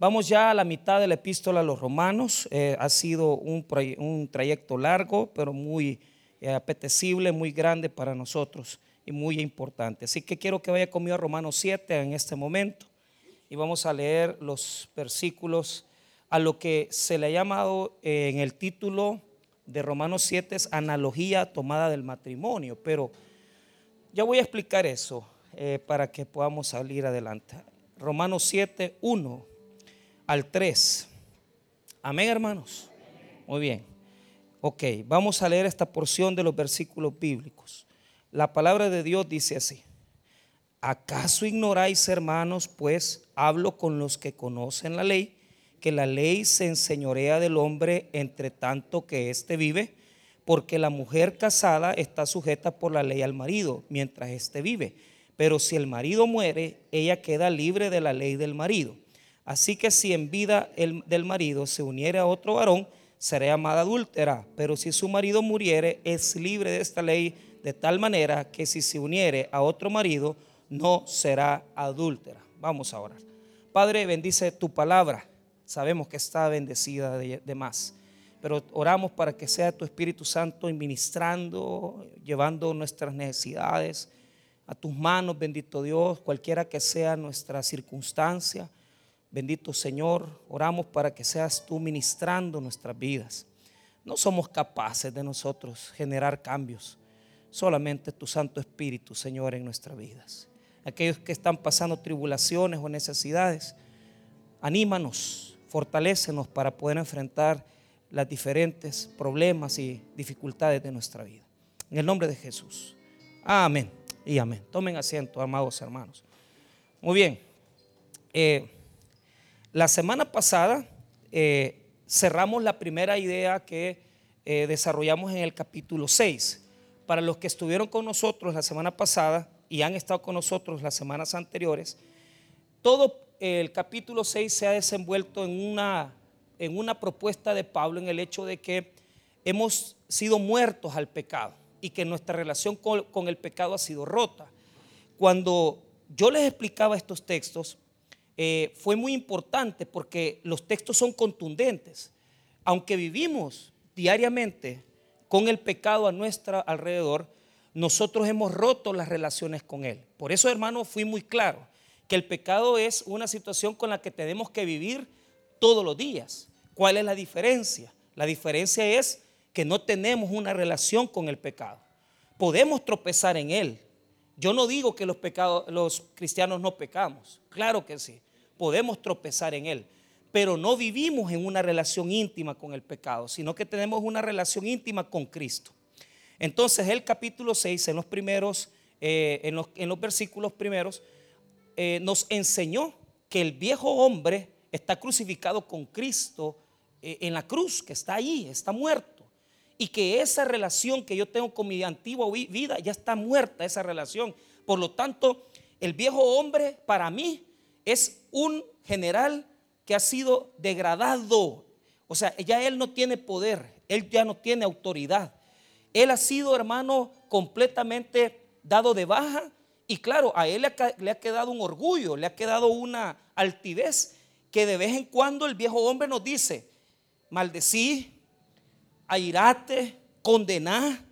Vamos ya a la mitad de la epístola a los romanos. Eh, ha sido un, trayecto largo, pero muy eh, apetecible, muy grande para nosotros y muy importante. Así que quiero que vaya conmigo a Romanos 7 en este momento y vamos a leer los versículos a lo que se le ha llamado eh, en el título de Romanos 7 es analogía tomada del matrimonio, pero ya voy a explicar eso para que podamos salir adelante. Romanos 7, 1 al 3. Amén, hermanos. Muy bien. Ok, vamos a leer esta porción de los versículos bíblicos. La palabra de Dios dice así. ¿Acaso ignoráis, hermanos, pues hablo con los que conocen la ley, que la ley se enseñorea del hombre entre tanto que éste vive? Porque la mujer casada está sujeta por la ley al marido mientras éste vive. Pero si el marido muere, ella queda libre de la ley del marido. Así que si en vida el, del marido se uniere a otro varón, será llamada adúltera. Pero si su marido muriere, es libre de esta ley de tal manera que si se uniere a otro marido, no será adúltera. Vamos a orar. Padre, bendice tu palabra. Sabemos que está bendecida de, de más. Pero oramos para que sea tu Espíritu Santo administrando, llevando nuestras necesidades a tus manos, bendito Dios, cualquiera que sea nuestra circunstancia. Bendito Señor, oramos para que seas tú ministrando nuestras vidas. No somos capaces de nosotros generar cambios, solamente tu Santo Espíritu, Señor, en nuestras vidas. Aquellos que están pasando tribulaciones o necesidades, anímanos, fortalécenos para poder enfrentar los diferentes problemas y dificultades de nuestra vida. En el nombre de Jesús. Amén y amén. Tomen asiento, amados hermanos. Muy bien. Eh, la semana pasada eh, cerramos la primera idea que eh, desarrollamos en el capítulo 6. Para los que estuvieron con nosotros la semana pasada y han estado con nosotros las semanas anteriores, todo el capítulo 6 se ha desenvuelto en una, en una propuesta de Pablo en el hecho de que hemos sido muertos al pecado y que nuestra relación con, con el pecado ha sido rota. Cuando yo les explicaba estos textos, eh, fue muy importante porque los textos son contundentes. Aunque vivimos diariamente con el pecado a nuestro alrededor, nosotros hemos roto las relaciones con Él. Por eso, hermano, fui muy claro que el pecado es una situación con la que tenemos que vivir todos los días. ¿Cuál es la diferencia? La diferencia es que no tenemos una relación con el pecado. Podemos tropezar en él. Yo no digo que los, pecados, los cristianos no pecamos, claro que sí podemos tropezar en él. Pero no vivimos en una relación íntima con el pecado, sino que tenemos una relación íntima con Cristo. Entonces el capítulo 6, en los primeros, eh, en, los, versículos primeros, eh, nos enseñó que el viejo hombre está crucificado con Cristo eh, en la cruz, que está ahí, está muerto. Y que esa relación que yo tengo con mi antigua vida ya está muerta, esa relación. Por lo tanto, el viejo hombre para mí es un general que ha sido degradado. O sea, ya él no tiene poder, él ya no tiene autoridad. Él ha sido, hermano, completamente dado de baja. Y claro, a él le ha quedado un orgullo, le ha quedado una altivez que de vez en cuando el viejo hombre nos dice, maldecí, airate, condená,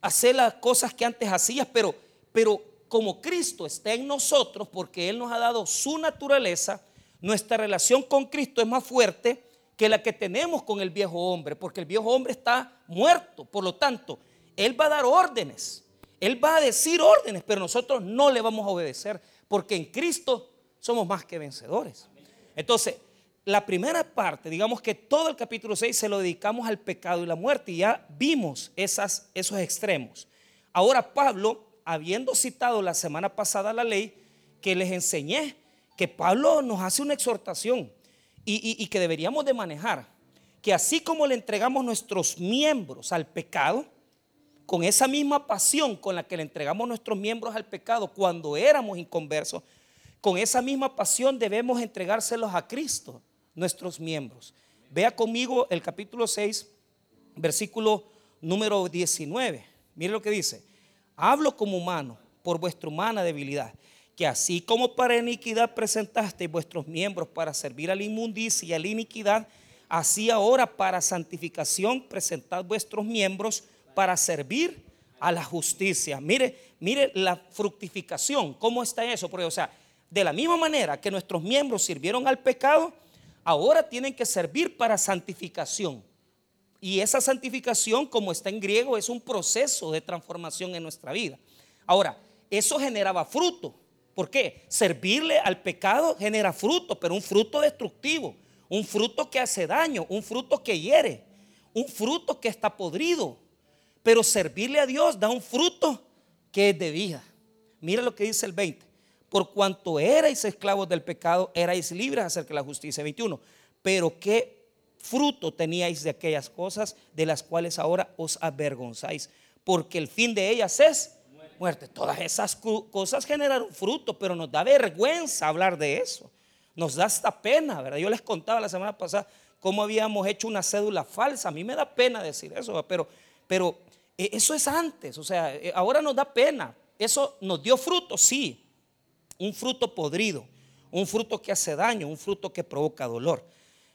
hacer las cosas que antes hacías, pero, pero como Cristo está en nosotros, porque Él nos ha dado su naturaleza, nuestra relación con Cristo es más fuerte que la que tenemos con el viejo hombre, porque el viejo hombre está muerto. Por lo tanto, Él va a dar órdenes, Él va a decir órdenes, pero nosotros no le vamos a obedecer, porque en Cristo somos más que vencedores. Entonces, la primera parte, digamos que todo el capítulo 6 se lo dedicamos al pecado y la muerte, y ya vimos esos extremos. Ahora Pablo habiendo citado la semana pasada la ley, que les enseñé que Pablo nos hace una exhortación y, que deberíamos de manejar, que así como le entregamos nuestros miembros al pecado, con esa misma pasión con la que le entregamos nuestros miembros al pecado cuando éramos inconversos, con esa misma pasión debemos entregárselos a Cristo, nuestros miembros. Vea conmigo el capítulo 6, versículo número 19. Mire lo que dice hablo como humano por vuestra humana debilidad. que así como para iniquidad presentasteis vuestros miembros para servir a la inmundicia y a la iniquidad, así ahora para santificación presentad vuestros miembros para servir a la justicia. Mire, mire la fructificación, ¿cómo está eso? Porque, o sea, de la misma manera que nuestros miembros sirvieron al pecado, ahora tienen que servir para santificación. Y esa santificación, como está en griego, es un proceso de transformación en nuestra vida. Ahora, eso generaba fruto. ¿Por qué? Servirle al pecado genera fruto, pero un fruto destructivo, un fruto que hace daño, un fruto que hiere, un fruto que está podrido. Pero servirle a Dios da un fruto que es de vida. Mira lo que dice el 20. Por cuanto erais esclavos del pecado, erais libres acerca de la justicia. 21. Pero qué fruto teníais de aquellas cosas de las cuales ahora os avergonzáis. Porque el fin de ellas es muerte. Todas esas cosas generaron fruto, pero nos da vergüenza hablar de eso. Nos da hasta pena, ¿verdad? Yo les contaba la semana pasada cómo habíamos hecho una cédula falsa. A mí me da pena decir eso, pero, pero eh, eso es antes. O sea, eh, ahora nos da pena. Eso nos dio fruto, sí. Un fruto podrido, un fruto que hace daño, un fruto que provoca dolor.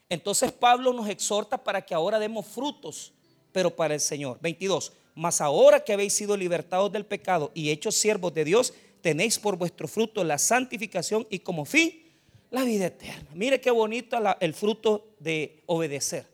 Entonces Pablo nos exhorta para que ahora demos frutos, pero para el Señor. 22. Mas ahora que habéis sido libertados del pecado y hechos siervos de Dios, tenéis por vuestro fruto la santificación y como fin la vida eterna. Mire qué bonito el fruto de obedecer.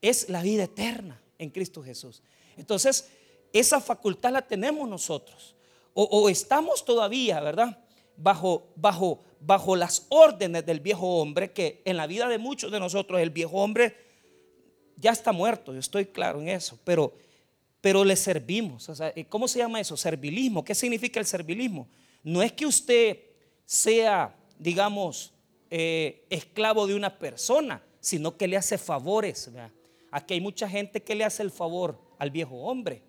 Es la vida eterna en Cristo Jesús. Entonces, esa facultad la tenemos nosotros. O, estamos todavía, ¿verdad? Bajo, bajo, bajo las órdenes del viejo hombre, que en la vida de muchos de nosotros el viejo hombre ya está muerto, yo estoy claro en eso, pero pero le servimos. ¿Cómo se llama eso? Servilismo. ¿Qué significa el servilismo? No es que usted sea, digamos, eh, esclavo de una persona, sino que le hace favores. Aquí hay mucha gente que le hace el favor al viejo hombre.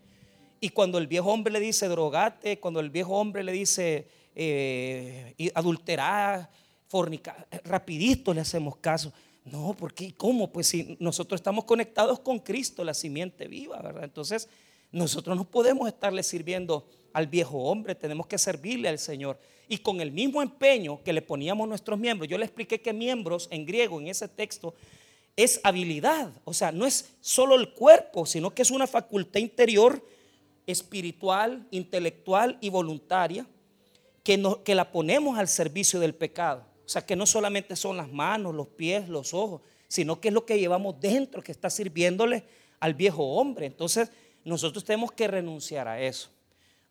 Y cuando el viejo hombre le dice drogate, cuando el viejo hombre le dice eh, adulterar, fornicar, rapidito le hacemos caso. No, porque ¿cómo? Pues si nosotros estamos conectados con Cristo, la simiente viva, ¿verdad? Entonces, nosotros no podemos estarle sirviendo al viejo hombre, tenemos que servirle al Señor. Y con el mismo empeño que le poníamos nuestros miembros, yo le expliqué que miembros en griego, en ese texto, es habilidad. O sea, no es solo el cuerpo, sino que es una facultad interior, espiritual, intelectual y voluntaria, que, la ponemos al servicio del pecado. O sea, que no solamente son las manos, los pies, los ojos, sino que es lo que llevamos dentro, que está sirviéndole al viejo hombre. Entonces, nosotros tenemos que renunciar a eso.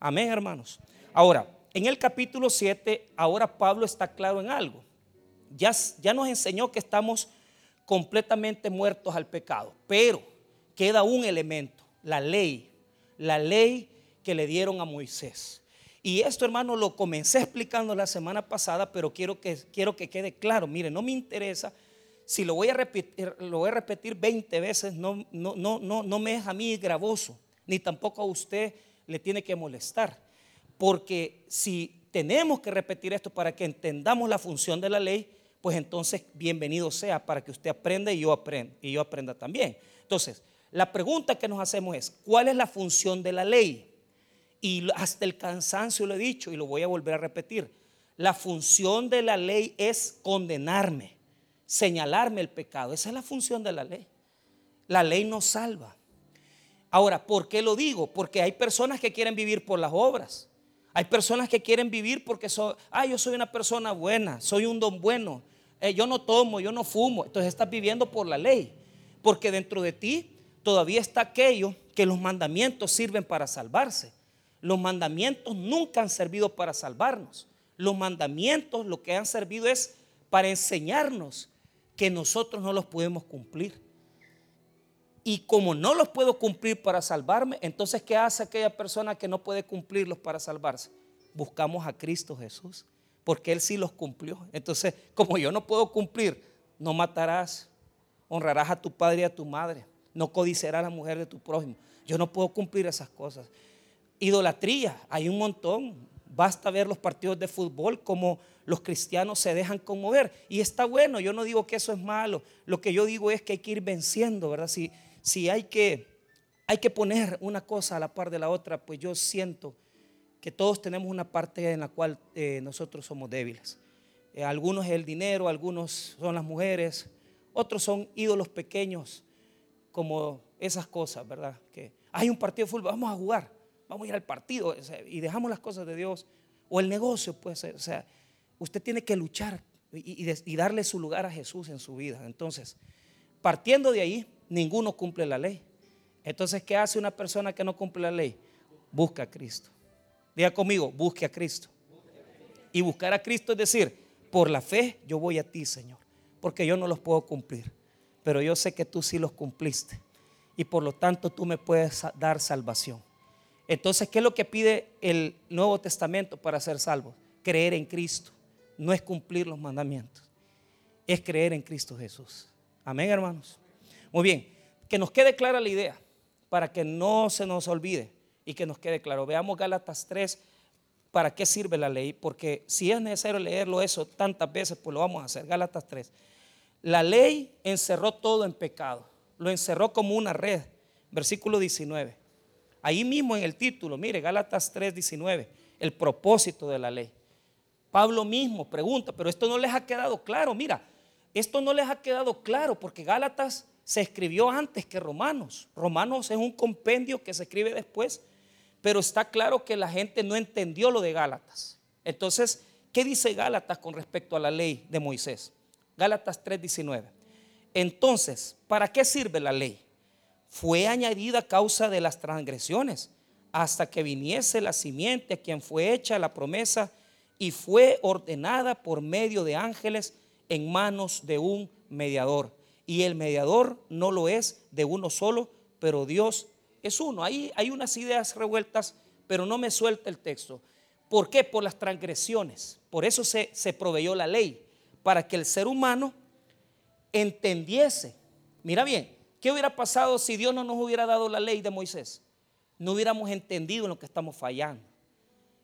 Amén, hermanos. Ahora, en el capítulo 7, ahora Pablo está claro en algo. Ya, ya nos enseñó que estamos completamente muertos al pecado, pero queda un elemento, la ley, la ley que le dieron a Moisés. Y esto, hermano, lo comencé explicando la semana pasada, pero quiero que, quiero que quede claro. Mire, no me interesa si lo voy a repetir, lo voy a repetir 20 veces, no, no, no, no, no me es a mí gravoso, ni tampoco a usted le tiene que molestar. Porque si tenemos que repetir esto para que entendamos la función de la ley, pues entonces bienvenido sea para que usted aprenda y yo aprenda, y yo aprenda también. Entonces, la pregunta que nos hacemos es, ¿cuál es la función de la ley? Y hasta el cansancio lo he dicho y lo voy a volver a repetir. La función de la ley es condenarme, señalarme el pecado. Esa es la función de la ley. La ley nos salva. Ahora, ¿por qué lo digo? Porque hay personas que quieren vivir por las obras. Hay personas que quieren vivir porque son, ah, yo soy una persona buena, soy un don bueno, eh, yo no tomo, yo no fumo. Entonces estás viviendo por la ley. Porque dentro de ti todavía está aquello que los mandamientos sirven para salvarse. Los mandamientos nunca han servido para salvarnos. Los mandamientos lo que han servido es para enseñarnos que nosotros no los podemos cumplir. Y como no los puedo cumplir para salvarme, entonces ¿qué hace aquella persona que no puede cumplirlos para salvarse? Buscamos a Cristo Jesús, porque Él sí los cumplió. Entonces, como yo no puedo cumplir, no matarás, honrarás a tu padre y a tu madre, no codiciarás a la mujer de tu prójimo. Yo no puedo cumplir esas cosas. Idolatría, hay un montón. Basta ver los partidos de fútbol como los cristianos se dejan conmover. Y está bueno, yo no digo que eso es malo. Lo que yo digo es que hay que ir venciendo, ¿verdad? Si, si hay, que, hay que poner una cosa a la par de la otra, pues yo siento que todos tenemos una parte en la cual eh, nosotros somos débiles. Eh, algunos es el dinero, algunos son las mujeres, otros son ídolos pequeños, como esas cosas, ¿verdad? Que hay un partido de fútbol, vamos a jugar, vamos a ir al partido y dejamos las cosas de Dios. O el negocio puede ser, o sea, usted tiene que luchar y, y darle su lugar a Jesús en su vida. Entonces, partiendo de ahí, ninguno cumple la ley. Entonces, ¿qué hace una persona que no cumple la ley? Busca a Cristo. Diga conmigo, busque a Cristo. Y buscar a Cristo es decir, por la fe yo voy a ti, Señor porque yo no los puedo cumplir, pero yo sé que tú sí los cumpliste y por lo tanto tú me puedes dar salvación. Entonces, ¿qué es lo que pide el Nuevo Testamento para ser salvo? Creer en Cristo. No es cumplir los mandamientos, es creer en Cristo Jesús. Amén, hermanos. Muy bien, que nos quede clara la idea para que no se nos olvide y que nos quede claro. Veamos Gálatas 3, ¿para qué sirve la ley? Porque si es necesario leerlo eso tantas veces, pues lo vamos a hacer. Gálatas 3. La ley encerró todo en pecado, lo encerró como una red. Versículo 19. Ahí mismo en el título, mire, Gálatas 3, 19, el propósito de la ley. Pablo mismo pregunta, pero esto no les ha quedado claro. Mira, esto no les ha quedado claro porque Gálatas se escribió antes que Romanos. Romanos es un compendio que se escribe después, pero está claro que la gente no entendió lo de Gálatas. Entonces, ¿qué dice Gálatas con respecto a la ley de Moisés? Gálatas 3:19. Entonces, ¿para qué sirve la ley? Fue añadida a causa de las transgresiones, hasta que viniese la simiente a quien fue hecha la promesa y fue ordenada por medio de ángeles en manos de un mediador. Y el mediador no lo es de uno solo, pero Dios es uno. Ahí hay unas ideas revueltas, pero no me suelta el texto. ¿Por qué? Por las transgresiones. Por eso se, se proveyó la ley para que el ser humano entendiese. Mira bien, ¿qué hubiera pasado si Dios no nos hubiera dado la ley de Moisés? No hubiéramos entendido en lo que estamos fallando.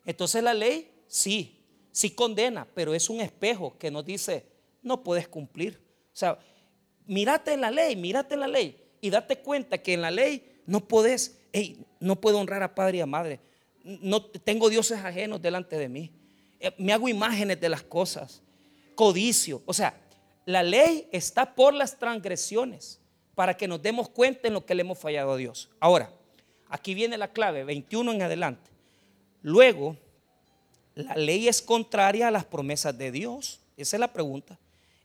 Entonces la ley sí, sí condena, pero es un espejo que nos dice, no puedes cumplir. O sea, mírate en la ley, mírate en la ley y date cuenta que en la ley no puedes, no puedo honrar a padre y a madre. No tengo dioses ajenos delante de mí. Eh, me hago imágenes de las cosas codicio. O sea, la ley está por las transgresiones para que nos demos cuenta en lo que le hemos fallado a Dios. Ahora, aquí viene la clave, 21 en adelante. Luego, la ley es contraria a las promesas de Dios. Esa es la pregunta.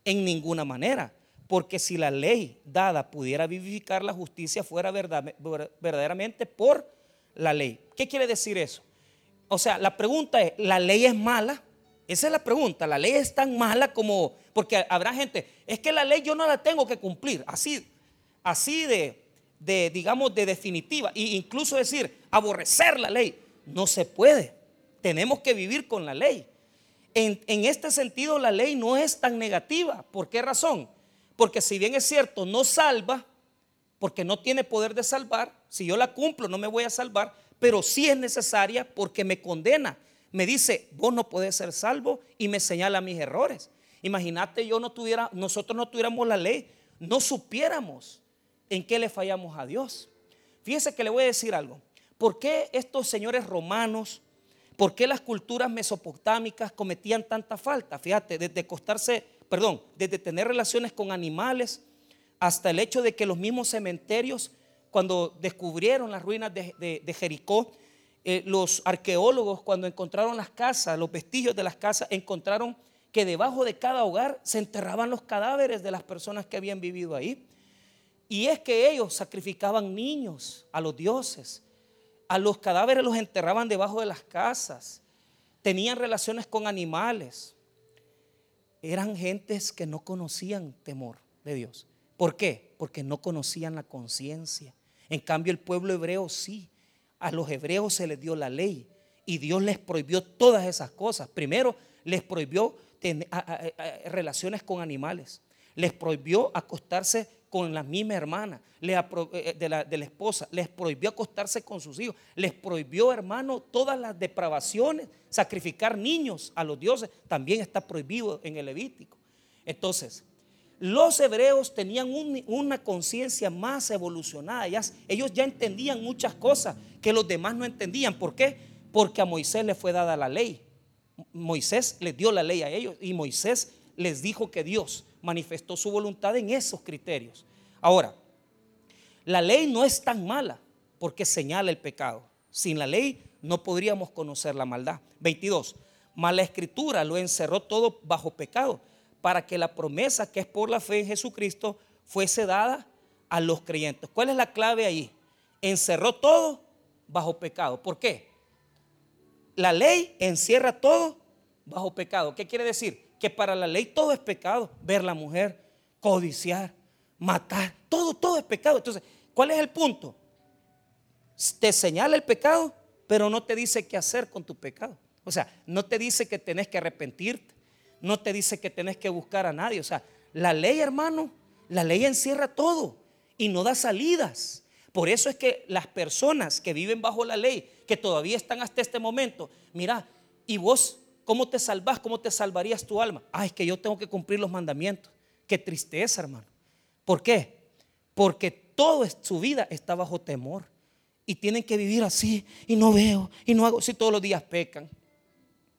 En ninguna manera. Porque si la ley dada pudiera vivificar la justicia, fuera verdaderamente por la ley. ¿Qué quiere decir eso? O sea, la pregunta es, ¿la ley es mala? Esa es la pregunta. La ley es tan mala como, porque habrá gente, es que la ley yo no la tengo que cumplir, así, así de, de digamos, de definitiva. E incluso decir, aborrecer la ley, no se puede. Tenemos que vivir con la ley. En, en este sentido, la ley no es tan negativa. ¿Por qué razón? Porque si bien es cierto, no salva, porque no tiene poder de salvar, si yo la cumplo no me voy a salvar, pero sí es necesaria porque me condena me dice, vos no podés ser salvo y me señala mis errores. Imagínate yo no tuviera, nosotros no tuviéramos la ley, no supiéramos en qué le fallamos a Dios. Fíjese que le voy a decir algo. ¿Por qué estos señores romanos, por qué las culturas mesopotámicas cometían tanta falta? Fíjate, desde acostarse, perdón, desde tener relaciones con animales hasta el hecho de que los mismos cementerios, cuando descubrieron las ruinas de, Jericó, eh, los arqueólogos cuando encontraron las casas, los vestigios de las casas, encontraron que debajo de cada hogar se enterraban los cadáveres de las personas que habían vivido ahí. Y es que ellos sacrificaban niños a los dioses. A los cadáveres los enterraban debajo de las casas. Tenían relaciones con animales. Eran gentes que no conocían temor de Dios. ¿Por qué? Porque no conocían la conciencia. En cambio el pueblo hebreo sí a los hebreos se les dio la ley y Dios les prohibió todas esas cosas. Primero, les prohibió tener, relaciones con animales. Les prohibió acostarse con la misma hermana eh, de, la, de la esposa. Les prohibió acostarse con sus hijos. Les prohibió, hermano, todas las depravaciones. Sacrificar niños a los dioses también está prohibido en el Levítico. Entonces, los hebreos tenían una conciencia más evolucionada. ellos ya entendían muchas cosas que los demás no entendían. ¿Por qué? Porque a Moisés le fue dada la ley. Moisés les dio la ley a ellos y Moisés les dijo que Dios manifestó su voluntad en esos criterios. Ahora, la ley no es tan mala porque señala el pecado. Sin la ley no podríamos conocer la maldad. 22. Mala escritura lo encerró todo bajo pecado para que la promesa que es por la fe en Jesucristo fuese dada a los creyentes. ¿Cuál es la clave ahí? Encerró todo bajo pecado. ¿Por qué? La ley encierra todo bajo pecado. ¿Qué quiere decir? Que para la ley todo es pecado. Ver la mujer, codiciar, matar, todo, todo es pecado. Entonces, ¿cuál es el punto? Te señala el pecado, pero no te dice qué hacer con tu pecado. O sea, no te dice que tenés que arrepentirte, no te dice que tenés que buscar a nadie. O sea, la ley, hermano, la ley encierra todo y no da salidas. Por eso es que las personas que viven bajo la ley, que todavía están hasta este momento, mira, y vos, ¿cómo te salvás? ¿Cómo te salvarías tu alma? Ah, es que yo tengo que cumplir los mandamientos. Qué tristeza, hermano. ¿Por qué? Porque toda su vida está bajo temor. Y tienen que vivir así, y no veo, y no hago, si todos los días pecan.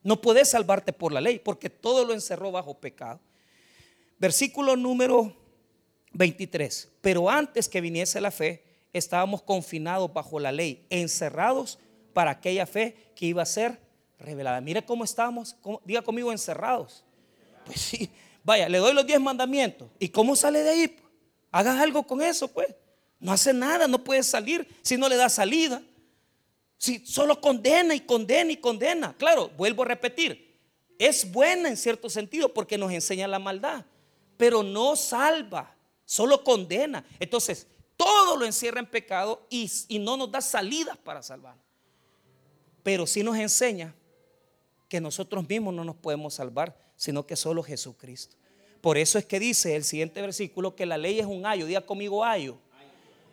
No puedes salvarte por la ley, porque todo lo encerró bajo pecado. Versículo número 23. Pero antes que viniese la fe, estábamos confinados bajo la ley, encerrados para aquella fe que iba a ser revelada. Mire cómo estamos, diga conmigo, encerrados. Pues sí, vaya, le doy los diez mandamientos. ¿Y cómo sale de ahí? Hagas algo con eso, pues. No hace nada, no puede salir si no le da salida. Si solo condena y condena y condena. Claro, vuelvo a repetir, es buena en cierto sentido porque nos enseña la maldad, pero no salva, solo condena. Entonces, todo lo encierra en pecado y, no nos da salidas para salvar. Pero sí nos enseña que nosotros mismos no nos podemos salvar, sino que solo Jesucristo. Por eso es que dice el siguiente versículo que la ley es un ayo. Diga conmigo ayo.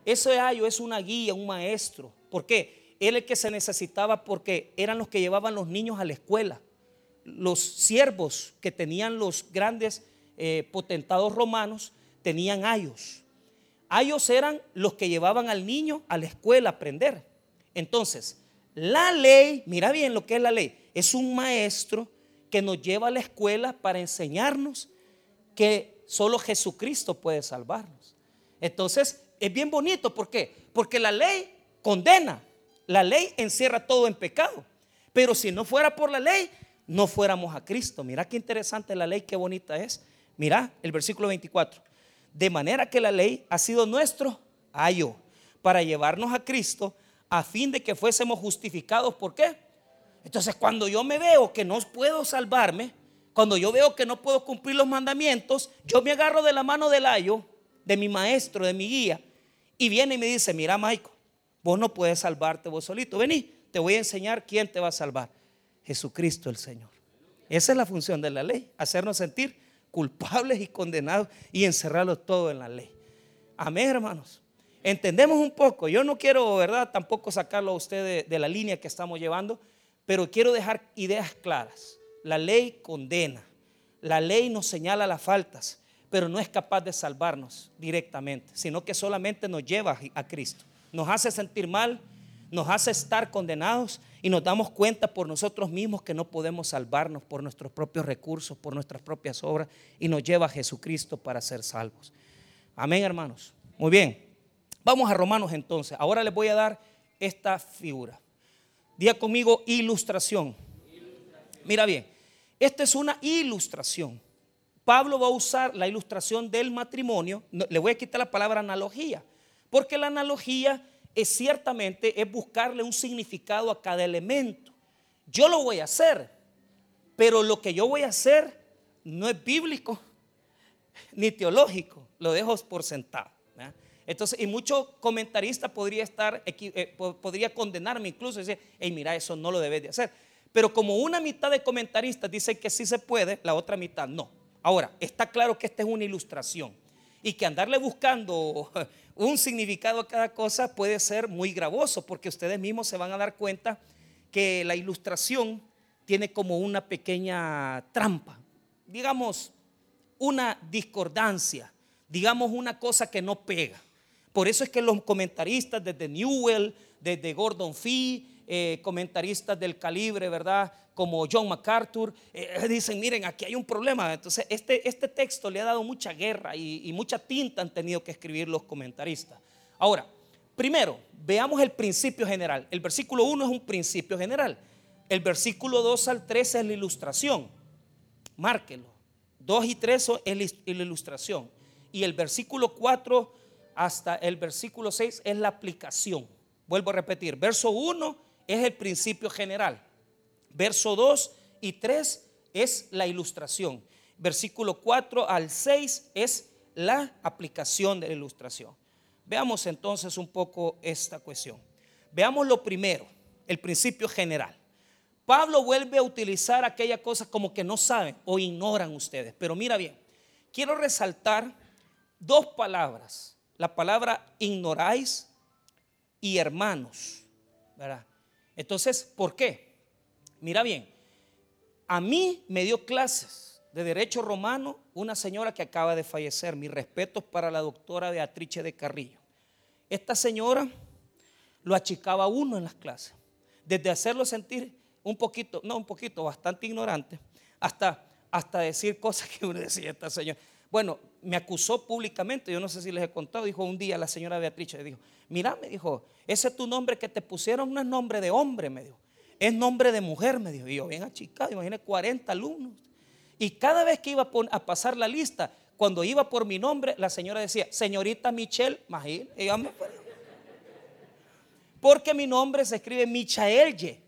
Ese ayo es una guía, un maestro. ¿Por qué? Él es el que se necesitaba porque eran los que llevaban los niños a la escuela. Los siervos que tenían los grandes eh, potentados romanos tenían ayos. Ayos eran los que llevaban al niño a la escuela a aprender. Entonces, la ley, mira bien lo que es la ley, es un maestro que nos lleva a la escuela para enseñarnos que solo Jesucristo puede salvarnos. Entonces, es bien bonito, ¿por qué? Porque la ley condena, la ley encierra todo en pecado. Pero si no fuera por la ley, no fuéramos a Cristo. Mira qué interesante la ley, qué bonita es. Mira el versículo 24. De manera que la ley ha sido nuestro ayo para llevarnos a Cristo a fin de que fuésemos justificados. ¿Por qué? Entonces cuando yo me veo que no puedo salvarme, cuando yo veo que no puedo cumplir los mandamientos, yo me agarro de la mano del ayo, de mi maestro, de mi guía, y viene y me dice, mira Maico, vos no puedes salvarte vos solito, vení, te voy a enseñar quién te va a salvar. Jesucristo el Señor. Esa es la función de la ley, hacernos sentir culpables y condenados y encerrarlos todo en la ley. Amén, hermanos. Entendemos un poco. Yo no quiero, ¿verdad? Tampoco sacarlo a usted de, la línea que estamos llevando, pero quiero dejar ideas claras. La ley condena. La ley nos señala las faltas, pero no es capaz de salvarnos directamente, sino que solamente nos lleva a Cristo. Nos hace sentir mal, nos hace estar condenados y nos damos cuenta por nosotros mismos que no podemos salvarnos por nuestros propios recursos, por nuestras propias obras y nos lleva a Jesucristo para ser salvos. Amén, hermanos. Muy bien. Vamos a Romanos entonces. Ahora les voy a dar esta figura. Diga conmigo ilustración. Mira bien, esta es una ilustración. Pablo va a usar la ilustración del matrimonio. Le voy a quitar la palabra analogía, porque la analogía es ciertamente es buscarle un significado a cada elemento. Yo lo voy a hacer, pero lo que yo voy a hacer no es bíblico ni teológico, lo dejo por sentado. Entonces, y mucho comentarista podría estar, eh, podría condenarme incluso y decir, hey, mira, eso no lo debes de hacer. Pero como una mitad de comentaristas dice que sí se puede, la otra mitad no. Ahora, está claro que esta es una ilustración y que andarle buscando un significado a cada cosa puede ser muy gravoso porque ustedes mismos se van a dar cuenta que la ilustración tiene como una pequeña trampa, digamos una discordancia, digamos una cosa que no pega. Por eso es que los comentaristas desde Newell, desde Gordon Fee, eh, comentaristas del calibre, ¿verdad? Como John MacArthur, eh, dicen, miren, aquí hay un problema. Entonces, este, este texto le ha dado mucha guerra y, y mucha tinta han tenido que escribir los comentaristas. Ahora, primero, veamos el principio general. El versículo 1 es un principio general. El versículo 2 al 3 es la ilustración. Márquelo. 2 y 3 es la ilustración. Y el versículo 4 hasta el versículo 6 es la aplicación. Vuelvo a repetir. Verso 1 es el principio general. Verso 2 y 3 es la ilustración. Versículo 4 al 6 es la aplicación de la ilustración. Veamos entonces un poco esta cuestión. Veamos lo primero, el principio general. Pablo vuelve a utilizar aquella cosa como que no saben o ignoran ustedes. Pero mira bien, quiero resaltar dos palabras. La palabra ignoráis y hermanos. ¿verdad? Entonces, ¿por qué? Mira bien, a mí me dio clases de derecho romano una señora que acaba de fallecer. Mis respetos para la doctora Beatrice de Carrillo. Esta señora lo achicaba uno en las clases, desde hacerlo sentir un poquito, no un poquito, bastante ignorante, hasta, hasta decir cosas que uno decía esta señora. Bueno, me acusó públicamente, yo no sé si les he contado, dijo un día la señora Beatrice, dijo, mira, me dijo, ese es tu nombre que te pusieron, no es nombre de hombre, me dijo, es nombre de mujer, me dijo. Y yo bien achicado, imagínate 40 alumnos. Y cada vez que iba a pasar la lista, cuando iba por mi nombre, la señora decía, señorita Michelle Magil, porque mi nombre se escribe Michael Y,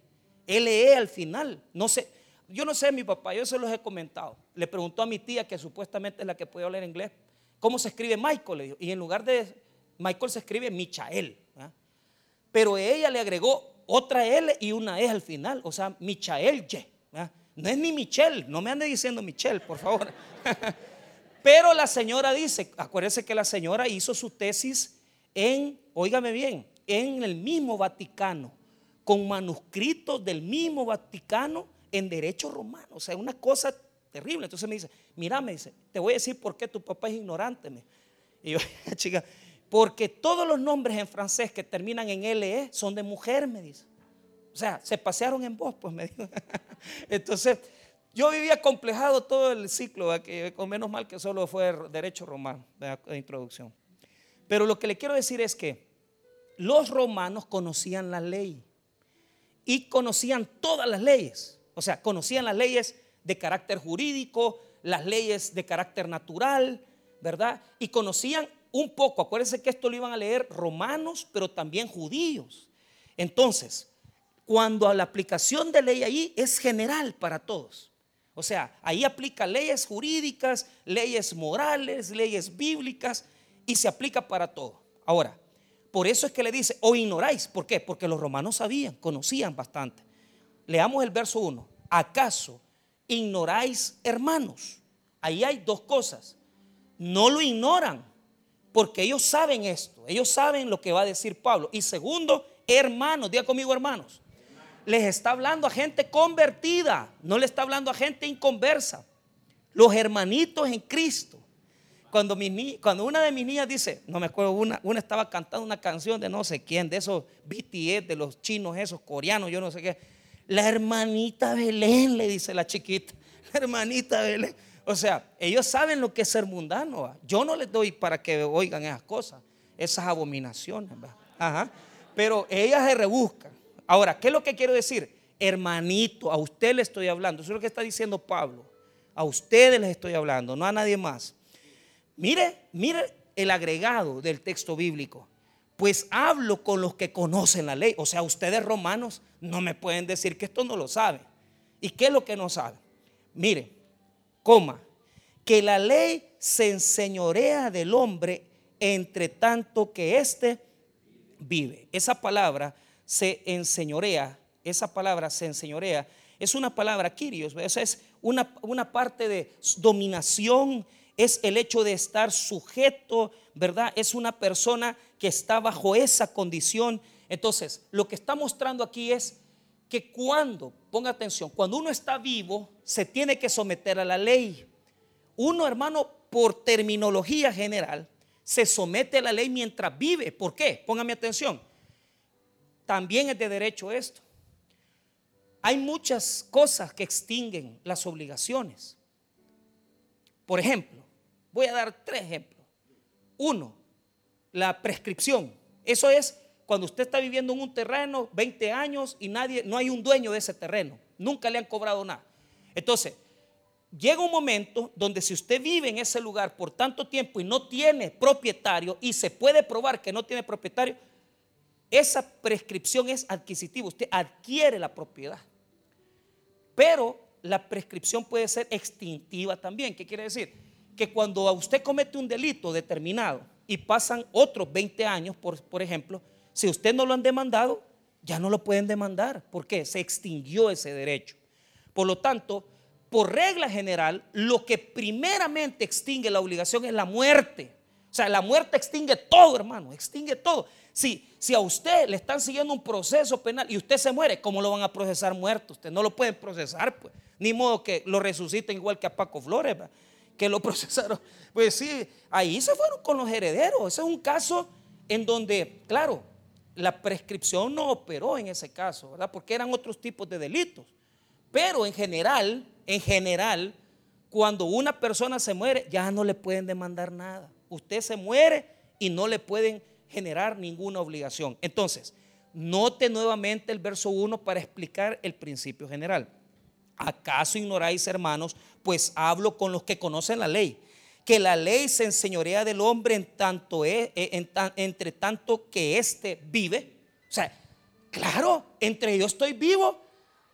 L-E al final. No sé, yo no sé, mi papá, yo se los he comentado. Le preguntó a mi tía, que supuestamente es la que puede hablar inglés, ¿cómo se escribe Michael? Le dijo. Y en lugar de Michael se escribe Michael. Pero ella le agregó otra L y una E al final, o sea, Michael Y. No es ni Michelle, no me ande diciendo Michelle, por favor. Pero la señora dice, acuérdense que la señora hizo su tesis en, óigame bien, en el mismo Vaticano, con manuscritos del mismo Vaticano en derecho romano. O sea, una cosa terrible. Entonces me dice, mira, me dice, te voy a decir por qué tu papá es ignorante. Y yo, chica, porque todos los nombres en francés que terminan en LE son de mujer, me dice. O sea, se pasearon en voz, pues me dijo. Entonces, yo vivía complejado todo el ciclo, que con menos mal que solo fue derecho romano de introducción. Pero lo que le quiero decir es que los romanos conocían la ley y conocían todas las leyes. O sea, conocían las leyes de carácter jurídico, las leyes de carácter natural, ¿verdad? Y conocían un poco, acuérdense que esto lo iban a leer romanos, pero también judíos. Entonces, cuando la aplicación de ley ahí es general para todos. O sea, ahí aplica leyes jurídicas, leyes morales, leyes bíblicas y se aplica para todo. Ahora, por eso es que le dice, o ignoráis. ¿Por qué? Porque los romanos sabían, conocían bastante. Leamos el verso 1. ¿Acaso ignoráis, hermanos? Ahí hay dos cosas. No lo ignoran, porque ellos saben esto. Ellos saben lo que va a decir Pablo. Y segundo, hermanos, diga conmigo hermanos. Les está hablando a gente convertida, no le está hablando a gente inconversa. Los hermanitos en Cristo. Cuando, cuando una de mis niñas dice, no me acuerdo, una, una estaba cantando una canción de no sé quién, de esos BTS, de los chinos, esos coreanos, yo no sé qué la hermanita Belén, le dice la chiquita. La hermanita Belén. O sea, ellos saben lo que es ser mundano. Yo no les doy para que oigan esas cosas, esas abominaciones. Ajá. Pero ellas se rebuscan. Ahora, ¿qué es lo que quiero decir? Hermanito, a usted le estoy hablando. Eso es lo que está diciendo Pablo. A ustedes les estoy hablando, no a nadie más. Mire, mire el agregado del texto bíblico pues hablo con los que conocen la ley. O sea, ustedes romanos no me pueden decir que esto no lo saben. ¿Y qué es lo que no saben? Mire, coma, que la ley se enseñorea del hombre entre tanto que éste vive. Esa palabra se enseñorea, esa palabra se enseñorea, es una palabra kirios, es una, una parte de dominación, es el hecho de estar sujeto, ¿verdad? Es una persona que está bajo esa condición. Entonces, lo que está mostrando aquí es que cuando, ponga atención, cuando uno está vivo, se tiene que someter a la ley. Uno, hermano, por terminología general, se somete a la ley mientras vive. ¿Por qué? Póngame atención. También es de derecho esto. hay muchas cosas que extinguen las obligaciones. Por ejemplo, voy a dar tres ejemplos. Uno, la prescripción. Eso es cuando usted está viviendo en un terreno 20 años y nadie, no hay un dueño de ese terreno. Nunca le han cobrado nada. Entonces, llega un momento donde si usted vive en ese lugar por tanto tiempo y no tiene propietario y se puede probar que no tiene propietario, esa prescripción es adquisitiva. Usted adquiere la propiedad. Pero la prescripción puede ser extintiva también. ¿Qué quiere decir? Que cuando usted comete un delito determinado y pasan otros 20 años, por, por ejemplo, si usted no lo han demandado, ya no lo pueden demandar. ¿Por qué? Se extinguió ese derecho. Por lo tanto, por regla general, lo que primeramente extingue la obligación es la muerte. O sea, la muerte extingue todo, hermano, extingue todo. Si, si a usted le están siguiendo un proceso penal y usted se muere, ¿cómo lo van a procesar muerto? Usted no lo pueden procesar, pues. Ni modo que lo resuciten igual que a Paco Flores, que lo procesaron. Pues sí, ahí se fueron con los herederos. Ese es un caso en donde, claro, la prescripción no operó en ese caso, ¿verdad? Porque eran otros tipos de delitos. Pero en general, en general, cuando una persona se muere, ya no le pueden demandar nada. Usted se muere y no le pueden generar ninguna obligación. Entonces, note nuevamente el verso 1 para explicar el principio general. ¿Acaso ignoráis, hermanos? Pues hablo con los que conocen la ley, que la ley se enseñorea del hombre en tanto es, eh, entre tanto que éste vive. O sea, claro, entre yo estoy vivo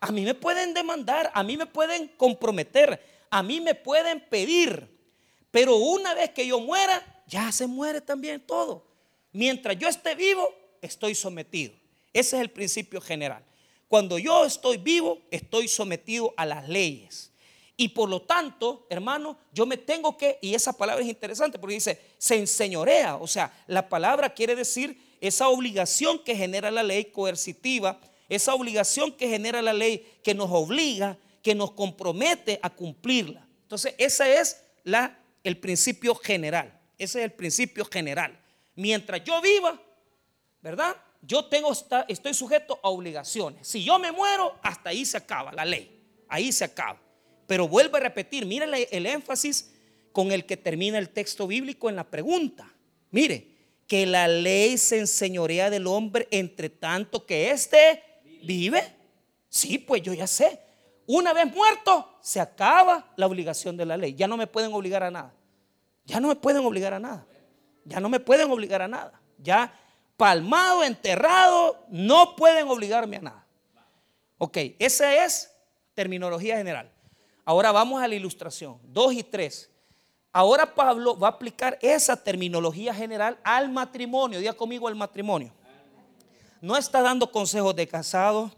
a mí me pueden demandar, a mí me pueden comprometer, a mí me pueden pedir. Pero una vez que yo muera, ya se muere también todo. Mientras yo esté vivo, estoy sometido. Ese es el principio general. Cuando yo estoy vivo, estoy sometido a las leyes. Y por lo tanto, hermano, yo me tengo que, y esa palabra es interesante porque dice, se enseñorea. O sea, la palabra quiere decir esa obligación que genera la ley coercitiva esa obligación que genera la ley, que nos obliga, que nos compromete a cumplirla. Entonces, ese es la, el principio general. Ese es el principio general. Mientras yo viva, ¿verdad? Yo tengo, estoy sujeto a obligaciones. Si yo me muero, hasta ahí se acaba la ley. Ahí se acaba. Pero vuelvo a repetir, mire el énfasis con el que termina el texto bíblico en la pregunta. Mire, que la ley se enseñorea del hombre entre tanto que éste ¿Vive? Sí, pues yo ya sé. Una vez muerto, se acaba la obligación de la ley. Ya no me pueden obligar a nada. Ya no me pueden obligar a nada. Ya no me pueden obligar a nada. Ya palmado, enterrado, no pueden obligarme a nada. Ok, esa es terminología general. Ahora vamos a la ilustración. Dos y tres. Ahora Pablo va a aplicar esa terminología general al matrimonio. Diga conmigo al matrimonio no está dando consejos de casado,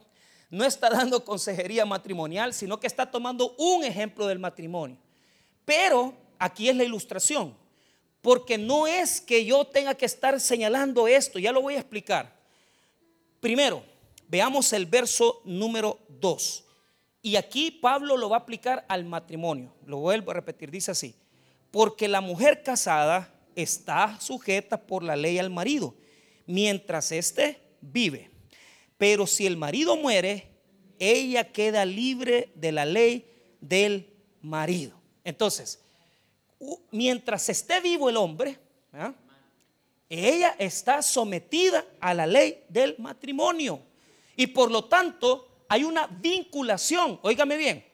no está dando consejería matrimonial, sino que está tomando un ejemplo del matrimonio. Pero aquí es la ilustración, porque no es que yo tenga que estar señalando esto, ya lo voy a explicar. Primero, veamos el verso número 2. Y aquí Pablo lo va a aplicar al matrimonio. Lo vuelvo a repetir, dice así. Porque la mujer casada está sujeta por la ley al marido, mientras éste vive. Pero si el marido muere, ella queda libre de la ley del marido. Entonces, mientras esté vivo el hombre, ¿ah? ella está sometida a la ley del matrimonio. Y por lo tanto, hay una vinculación. Óigame bien.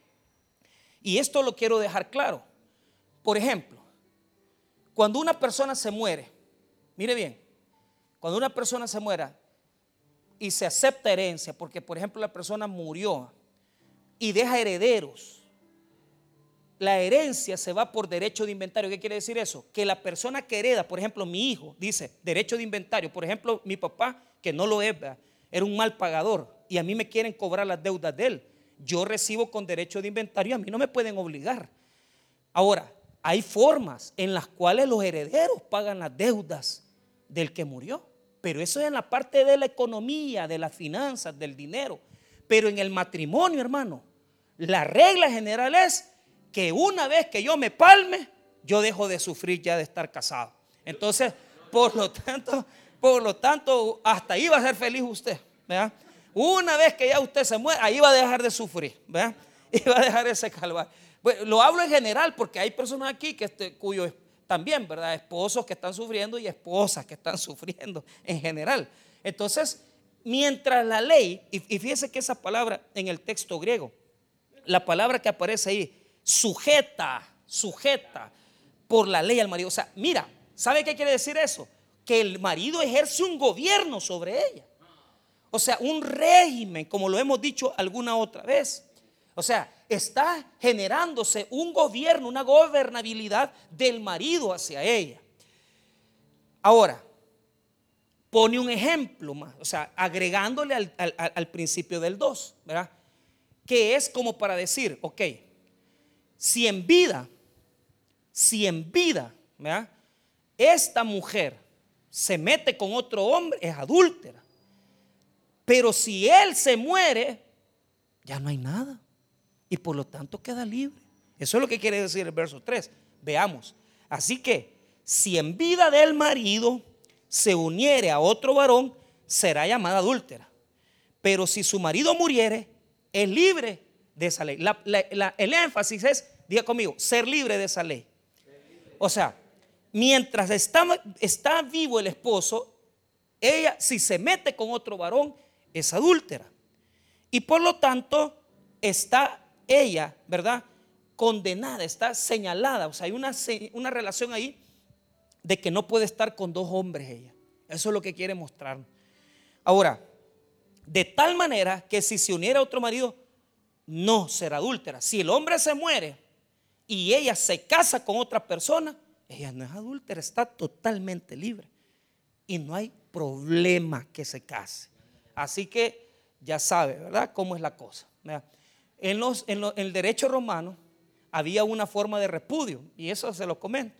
Y esto lo quiero dejar claro. Por ejemplo, cuando una persona se muere, mire bien, cuando una persona se muera, y se acepta herencia, porque por ejemplo la persona murió y deja herederos, la herencia se va por derecho de inventario. ¿Qué quiere decir eso? Que la persona que hereda, por ejemplo, mi hijo, dice derecho de inventario. Por ejemplo, mi papá, que no lo es, era un mal pagador y a mí me quieren cobrar las deudas de él. Yo recibo con derecho de inventario, a mí no me pueden obligar. Ahora, hay formas en las cuales los herederos pagan las deudas del que murió. Pero eso es en la parte de la economía, de las finanzas, del dinero. Pero en el matrimonio, hermano, la regla general es que una vez que yo me palme, yo dejo de sufrir ya de estar casado. Entonces, por lo tanto, por lo tanto, hasta ahí va a ser feliz usted. Una vez que ya usted se muere, ahí va a dejar de sufrir, ¿verdad? Y va a dejar ese calvario. Bueno, lo hablo en general porque hay personas aquí que este, también, ¿verdad? Esposos que están sufriendo y esposas que están sufriendo en general. Entonces, mientras la ley, y, y fíjese que esa palabra en el texto griego, la palabra que aparece ahí, sujeta, sujeta por la ley al marido. O sea, mira, ¿sabe qué quiere decir eso? Que el marido ejerce un gobierno sobre ella. O sea, un régimen, como lo hemos dicho alguna otra vez. O sea, está generándose un gobierno, una gobernabilidad del marido hacia ella. Ahora, pone un ejemplo más, o sea, agregándole al, al principio del 2, ¿verdad? Que es como para decir, ok, si en vida, si en vida, ¿verdad? esta mujer se mete con otro hombre, es adúltera. Pero si él se muere, ya no hay nada. Y por lo tanto queda libre. Eso es lo que quiere decir el verso 3. Veamos. Así que, si en vida del marido se uniere a otro varón, será llamada adúltera. Pero si su marido muriere, es libre de esa ley. el énfasis es Diga conmigo, ser libre de esa ley. O sea, mientras está vivo el esposo, ella si se mete con otro varón es adúltera. Y por lo tanto está ella, ¿verdad? Condenada, está señalada. O sea, hay una, una relación ahí de que no puede estar con dos hombres ella. Eso es lo que quiere mostrar. Ahora, de tal manera que si se uniera a otro marido, no será adúltera. Si el hombre se muere, y ella se casa con otra persona, ella no es adúltera, está totalmente libre. Y no hay problema que se case. Así que ya sabe, ¿verdad? Cómo es la cosa. En, los, en, el derecho romano había una forma de repudio, y eso se lo comento,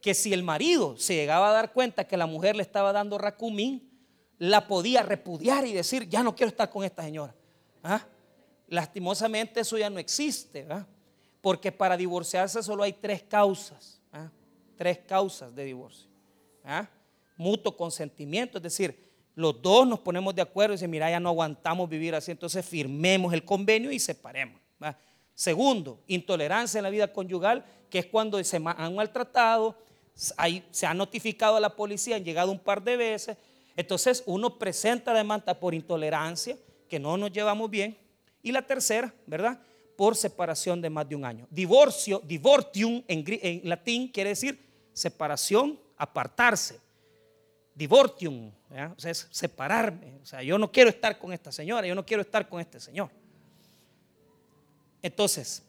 que si el marido se llegaba a dar cuenta que la mujer le estaba dando racumín, la podía repudiar y decir, ya no quiero estar con esta señora. ¿Ah? Lastimosamente eso ya no existe. ¿verdad? Porque para divorciarse solo hay tres causas. ¿ah? Tres causas de divorcio. ¿ah? Mutuo consentimiento, es decir, los dos nos ponemos de acuerdo y dicen, mira, ya no aguantamos vivir así, entonces firmemos el convenio y separemos. Segundo, intolerancia en la vida conyugal, que es cuando se han maltratado, se ha notificado a la policía, han llegado un par de veces. Entonces uno presenta demanda por intolerancia, que no nos llevamos bien. Y la tercera, ¿verdad? por separación de más de un año. Divorcio, divortium en, latín quiere decir separación, apartarse. Divortium, o sea, es separarme. O sea, yo no quiero estar con esta señora, yo no quiero estar con este señor. Entonces,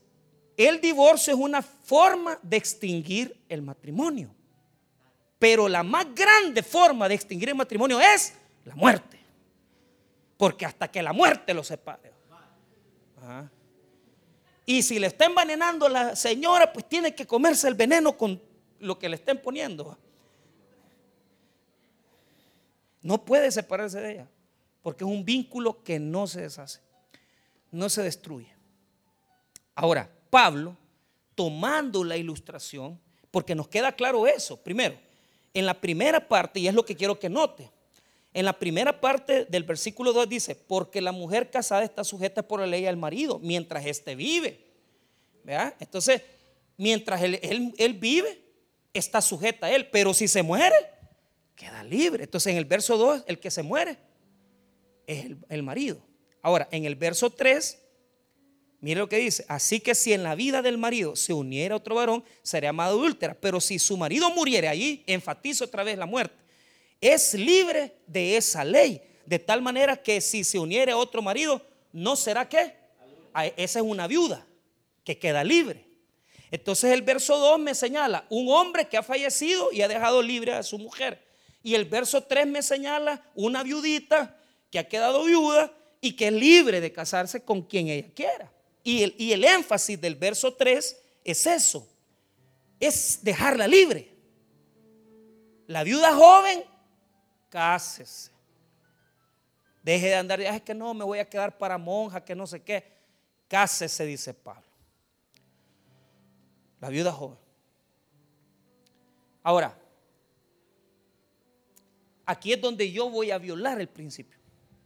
el divorcio es una forma de extinguir el matrimonio. Pero la más grande forma de extinguir el matrimonio es la muerte. Porque hasta que la muerte lo separe. Y si le está envenenando la señora, pues tiene que comerse el veneno con lo que le estén poniendo. No puede separarse de ella, porque es un vínculo que no se deshace, no se destruye. Ahora, Pablo, tomando la ilustración, porque nos queda claro eso, primero, en la primera parte, y es lo que quiero que note, en la primera parte del versículo 2 dice, porque la mujer casada está sujeta por la ley al marido mientras éste vive. Entonces, mientras él, vive, está sujeta a él, pero si se muere, queda libre. Entonces, en el verso 2, el que se muere es el, el marido. Ahora, en el verso 3, Mire lo que dice. Así que si en la vida del marido se uniera otro varón, sería amado adúltera. Pero si su marido muriera allí, enfatizo otra vez la muerte es libre de esa ley. De tal manera que si se uniere a otro marido, no será que esa es una viuda que queda libre. Entonces el verso 2 me señala un hombre que ha fallecido y ha dejado libre a su mujer. Y el verso 3 me señala una viudita que ha quedado viuda y que es libre de casarse con quien ella quiera. Y el, y el énfasis del verso 3 es eso, es dejarla libre. La viuda joven cásese. Deje de andar, es que no, me voy a quedar para monja, que no sé qué. Cásese, dice Pablo. La viuda joven. Ahora, aquí es donde yo voy a violar el principio.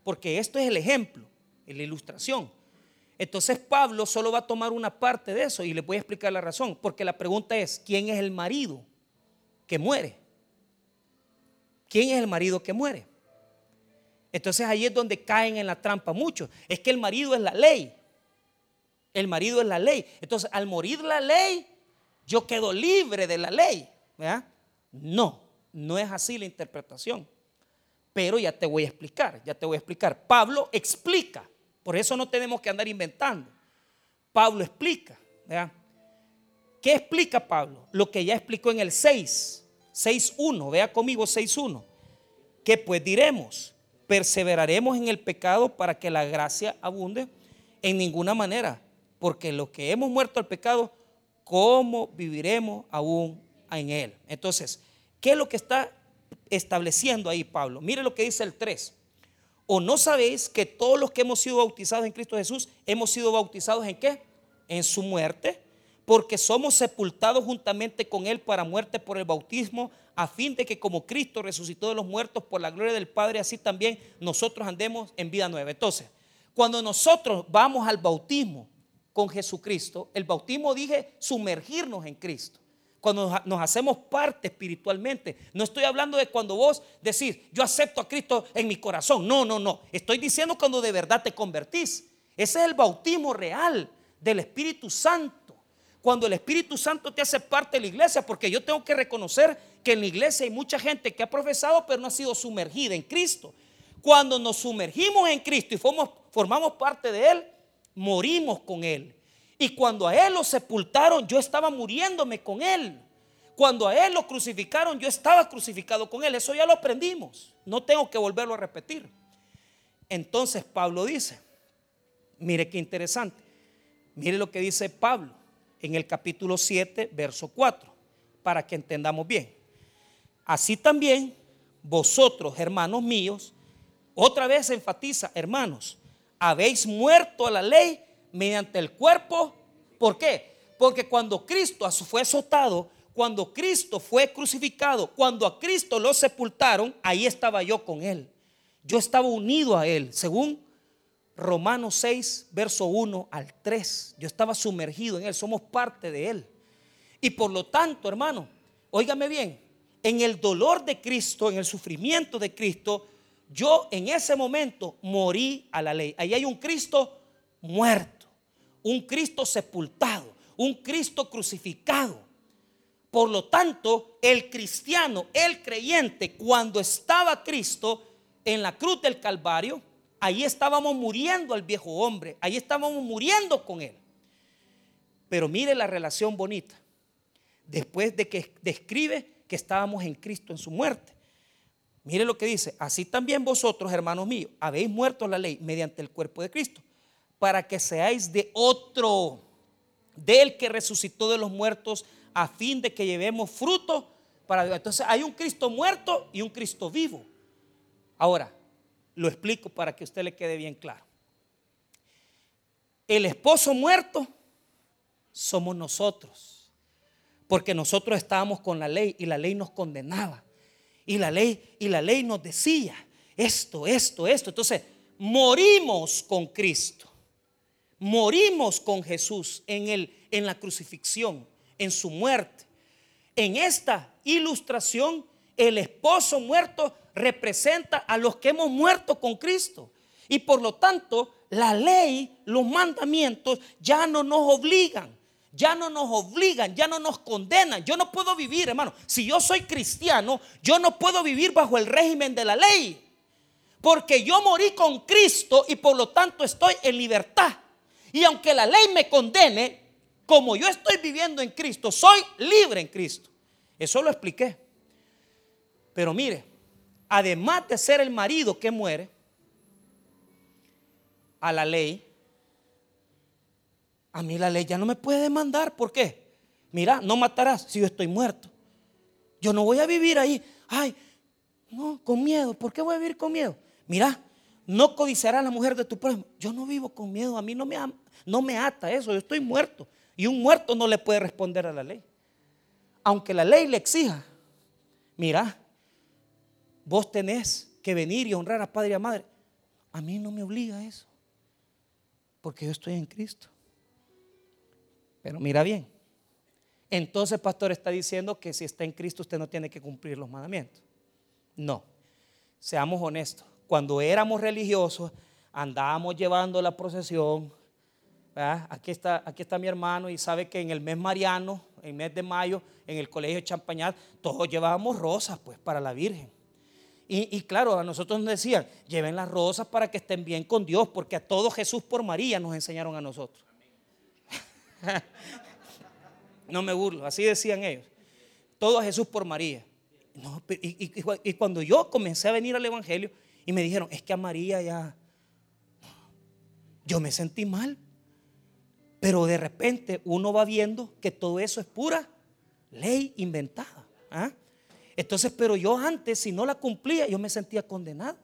porque esto es el ejemplo, la ilustración. Entonces Pablo solo va a tomar una parte de eso y le voy a explicar la razón, porque la pregunta es, ¿quién es el marido que muere? ¿Quién es el marido que muere? Entonces ahí es donde caen en la trampa muchos. Es que el marido es la ley. El marido es la ley. Entonces al morir la ley, yo quedo libre de la ley. No, no es así la interpretación. Pero ya te voy a explicar, ya te voy a explicar. Pablo explica por eso no tenemos que andar inventando. Pablo explica. ¿Qué explica Pablo? Lo que ya explicó en el 6, 6.1. Vea conmigo 6.1. Que pues diremos, perseveraremos en el pecado para que la gracia abunde en ninguna manera. Porque los que hemos muerto al pecado, ¿cómo viviremos aún en él? Entonces, ¿qué es lo que está estableciendo ahí Pablo? Mire lo que dice el 3. ¿O no sabéis que todos los que hemos sido bautizados en Cristo Jesús hemos sido bautizados en qué? En su muerte, porque somos sepultados juntamente con Él para muerte por el bautismo, a fin de que como Cristo resucitó de los muertos por la gloria del Padre, así también nosotros andemos en vida nueva. Entonces, cuando nosotros vamos al bautismo con Jesucristo, el bautismo dije sumergirnos en Cristo cuando nos hacemos parte espiritualmente. No estoy hablando de cuando vos decís, yo acepto a Cristo en mi corazón. No, no, no. Estoy diciendo cuando de verdad te convertís. Ese es el bautismo real del Espíritu Santo. Cuando el Espíritu Santo te hace parte de la iglesia, porque yo tengo que reconocer que en la iglesia hay mucha gente que ha profesado, pero no ha sido sumergida en Cristo. Cuando nos sumergimos en Cristo y formamos, formamos parte de Él, morimos con Él. Y cuando a Él lo sepultaron, yo estaba muriéndome con Él. Cuando a Él lo crucificaron, yo estaba crucificado con Él. Eso ya lo aprendimos. No tengo que volverlo a repetir. Entonces Pablo dice, mire qué interesante. Mire lo que dice Pablo en el capítulo 7, verso 4, para que entendamos bien. Así también vosotros, hermanos míos, otra vez enfatiza, hermanos, habéis muerto a la ley mediante el cuerpo. ¿Por qué? Porque cuando Cristo fue azotado, cuando Cristo fue crucificado, cuando a Cristo lo sepultaron, ahí estaba yo con Él. Yo estaba unido a Él, según Romanos 6, verso 1 al 3. Yo estaba sumergido en Él, somos parte de Él. Y por lo tanto, hermano, óigame bien, en el dolor de Cristo, en el sufrimiento de Cristo, yo en ese momento morí a la ley. Ahí hay un Cristo muerto un Cristo sepultado, un Cristo crucificado. Por lo tanto, el cristiano, el creyente, cuando estaba Cristo en la cruz del Calvario, ahí estábamos muriendo al viejo hombre, ahí estábamos muriendo con él. Pero mire la relación bonita. Después de que describe que estábamos en Cristo en su muerte. Mire lo que dice, así también vosotros, hermanos míos, habéis muerto la ley mediante el cuerpo de Cristo para que seáis de otro, del que resucitó de los muertos, a fin de que llevemos fruto para Dios. Entonces hay un Cristo muerto y un Cristo vivo. Ahora, lo explico para que usted le quede bien claro. El esposo muerto somos nosotros, porque nosotros estábamos con la ley y la ley nos condenaba. Y la ley y la ley nos decía esto, esto, esto. Entonces, morimos con Cristo morimos con Jesús en, el, en la crucifixión, en su muerte. En esta ilustración, el esposo muerto representa a los que hemos muerto con Cristo. Y por lo tanto, la ley, los mandamientos ya no nos obligan, ya no nos obligan, ya no nos condenan. Yo no puedo vivir, hermano. Si yo soy cristiano, yo no puedo vivir bajo el régimen de la ley. Porque yo morí con Cristo y por lo tanto estoy en libertad. Y aunque la ley me condene, como yo estoy viviendo en Cristo, soy libre en Cristo. Eso lo expliqué. Pero mire, además de ser el marido que muere a la ley, a mí la ley ya no me puede demandar. ¿Por qué? Mira, no matarás si yo estoy muerto. Yo no voy a vivir ahí. Ay, no, con miedo. ¿Por qué voy a vivir con miedo? Mira, no codiciarás a la mujer de tu prójimo. Yo no vivo con miedo. A mí no me, no me ata eso, yo estoy muerto. Y un muerto no le puede responder a la ley. Aunque la ley le exija, mira, vos tenés que venir y honrar a padre y a madre. A mí no me obliga eso, porque yo estoy en Cristo. Pero mira bien, entonces pastor está diciendo que si está en Cristo usted no tiene que cumplir los mandamientos. No, seamos honestos. Cuando éramos religiosos, andábamos llevando la procesión. Aquí está, aquí está mi hermano y sabe que en el mes mariano, en el mes de mayo, en el colegio Champañal, todos llevábamos rosas pues para la Virgen. Y, claro, a nosotros nos decían, lleven las rosas para que estén bien con Dios, porque a todo Jesús por María nos enseñaron a nosotros. no me burlo, así decían ellos. Todo a Jesús por María. y, cuando yo comencé a venir al Evangelio y me dijeron, es que a María ya, yo me sentí mal. Pero de repente uno va viendo que todo eso es pura ley inventada. ¿ah? Entonces, pero yo antes, si no la cumplía, yo me sentía condenado.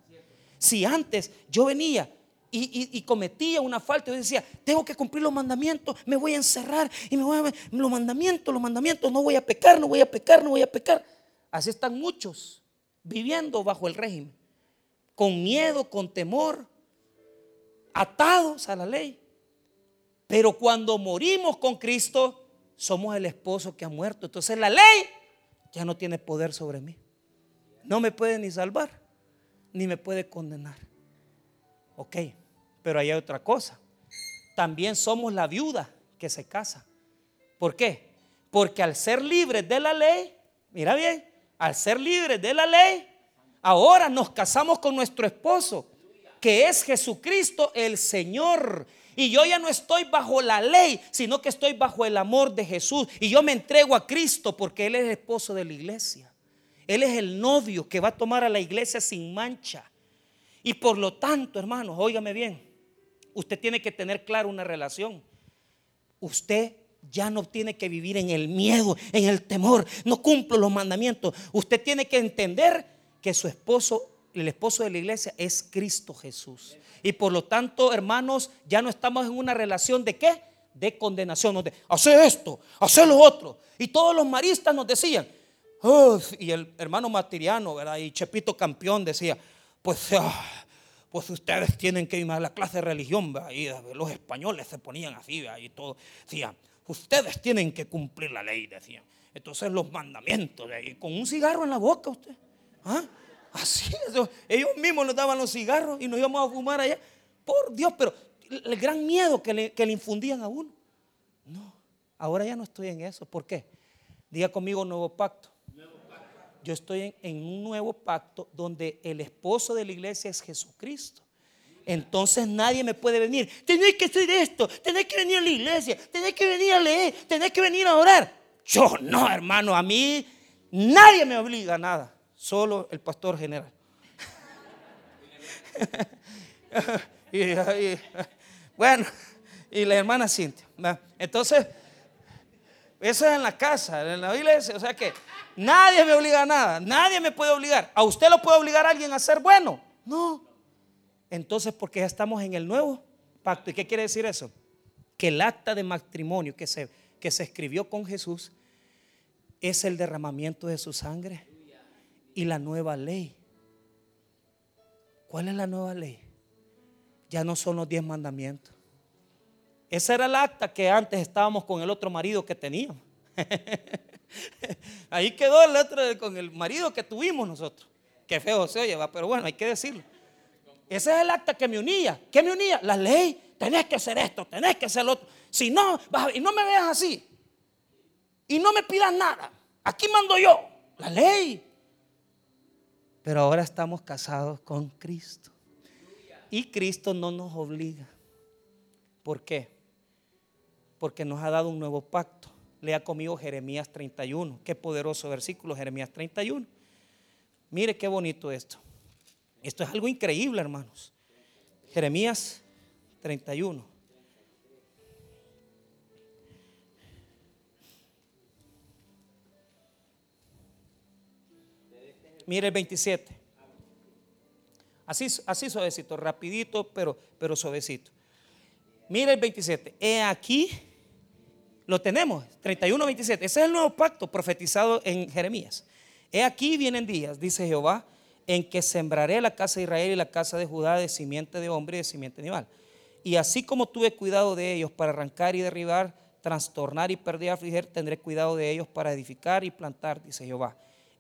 Si antes yo venía y, cometía una falta, yo decía, tengo que cumplir los mandamientos, me voy a encerrar y me voy a los mandamientos, los mandamientos, no voy a pecar, no voy a pecar, no voy a pecar. Así están muchos viviendo bajo el régimen, con miedo, con temor, atados a la ley. Pero cuando morimos con Cristo, somos el esposo que ha muerto. Entonces la ley ya no tiene poder sobre mí. No me puede ni salvar, ni me puede condenar. Ok, pero hay otra cosa. También somos la viuda que se casa. ¿Por qué? Porque al ser libres de la ley, mira bien, al ser libres de la ley, ahora nos casamos con nuestro esposo, que es Jesucristo el Señor. Y yo ya no estoy bajo la ley, sino que estoy bajo el amor de Jesús. Y yo me entrego a Cristo porque Él es el esposo de la iglesia. Él es el novio que va a tomar a la iglesia sin mancha. Y por lo tanto, hermanos, óigame bien, usted tiene que tener claro una relación. Usted ya no tiene que vivir en el miedo, en el temor, no cumplo los mandamientos. Usted tiene que entender que su esposo, el esposo de la iglesia, es Cristo Jesús. Y por lo tanto, hermanos, ya no estamos en una relación de qué? De condenación. De, hace esto, hace lo otro. Y todos los maristas nos decían, y el hermano Matiriano, ¿verdad? Y Chepito Campeón decía, pues, ah, pues ustedes tienen que ir a la clase de religión, ¿verdad? Y los españoles se ponían así, ¿verdad? Y todo. Decían, ustedes tienen que cumplir la ley, decían. Entonces los mandamientos, y con un cigarro en la boca usted. ¿Ah? Así Ellos mismos nos daban los cigarros y nos íbamos a fumar allá. Por Dios, pero el gran miedo que le, infundían a uno. No, ahora ya no estoy en eso. ¿Por qué? Diga conmigo nuevo pacto. Yo estoy en, un nuevo pacto donde el esposo de la iglesia es Jesucristo. Entonces nadie me puede venir. Tenés que hacer esto, tenés que venir a la iglesia, tenés que venir a leer, tenés que venir a orar. Yo no, hermano, a mí nadie me obliga a nada solo el pastor general. y, bueno, y la hermana Cintia. Entonces, eso es en la casa, en la iglesia. O sea que nadie me obliga a nada, nadie me puede obligar. ¿A usted lo puede obligar a alguien a ser bueno? No. Entonces, porque ya estamos en el nuevo pacto. ¿Y qué quiere decir eso? Que el acta de matrimonio que se, que se escribió con Jesús es el derramamiento de su sangre y la nueva ley. ¿Cuál es la nueva ley? Ya no son los diez mandamientos. Esa era el acta que antes estábamos con el otro marido que teníamos. Ahí quedó el otro con el marido que tuvimos nosotros. Qué feo se oye, pero bueno, hay que decirlo. Ese es el acta que me unía. ¿Qué me unía? La ley. Tenés que hacer esto, tenés que hacer lo otro. Si no, y no me veas así. Y no me pidas nada. Aquí mando yo. La ley. Pero ahora estamos casados con Cristo. Y Cristo no nos obliga. ¿Por qué? Porque nos ha dado un nuevo pacto. Lea conmigo Jeremías 31. Qué poderoso versículo, Jeremías 31. Mire qué bonito esto. Esto es algo increíble, hermanos. Jeremías 31. Mire el 27. Así, así suavecito, rapidito, pero, pero suavecito. Mire el 27. He aquí, lo tenemos, 31, 27. Ese es el nuevo pacto profetizado en Jeremías. He aquí vienen días, dice Jehová, en que sembraré la casa de Israel y la casa de Judá de simiente de hombre y de simiente animal. Y así como tuve cuidado de ellos para arrancar y derribar, trastornar y perder y afligir, tendré cuidado de ellos para edificar y plantar, dice Jehová.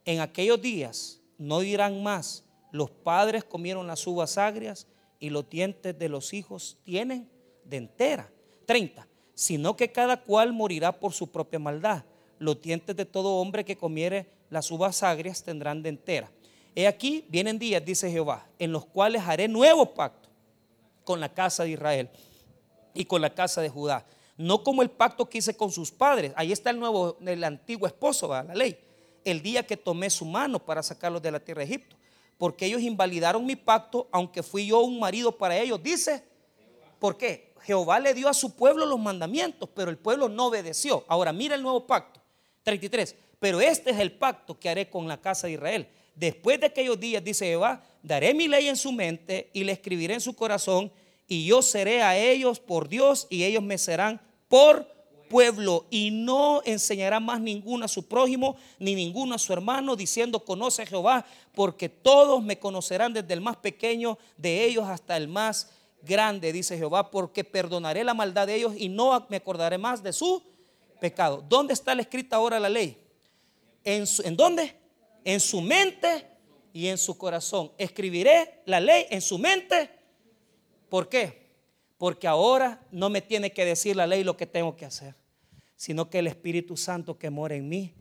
En aquellos días no dirán más, los padres comieron las uvas agrias y los dientes de los hijos tienen de entera. 30. Sino que cada cual morirá por su propia maldad. Los dientes de todo hombre que comiere las uvas agrias tendrán de entera. He aquí, vienen días, dice Jehová, en los cuales haré nuevo pacto con la casa de Israel y con la casa de Judá. No como el pacto que hice con sus padres. Ahí está el nuevo, el antiguo esposo, la ley. El día que tomé su mano para sacarlos de la tierra de Egipto. Porque ellos invalidaron mi pacto, aunque fui yo un marido para ellos. Dice, ¿por qué? Jehová le dio a su pueblo los mandamientos, pero el pueblo no obedeció. Ahora mira el nuevo pacto. 33. Pero este es el pacto que haré con la casa de Israel Después de aquellos días, dice Jehová, daré mi ley en su mente y le escribiré en su corazón, y yo seré a ellos por Dios y ellos me serán por pueblo y no enseñará más ninguno a su prójimo ni ninguno a su hermano diciendo conoce a Jehová porque todos me conocerán desde el más pequeño de ellos hasta el más grande dice Jehová porque perdonaré la maldad de ellos y no me acordaré más de su pecado ¿dónde está la escrita ahora la ley? ¿en, ¿en dónde? en su mente y en su corazón. Escribiré la ley en su mente. ¿Por qué? Porque ahora no me tiene que decir la ley lo que tengo que hacer, sino que el Espíritu Santo que mora en mí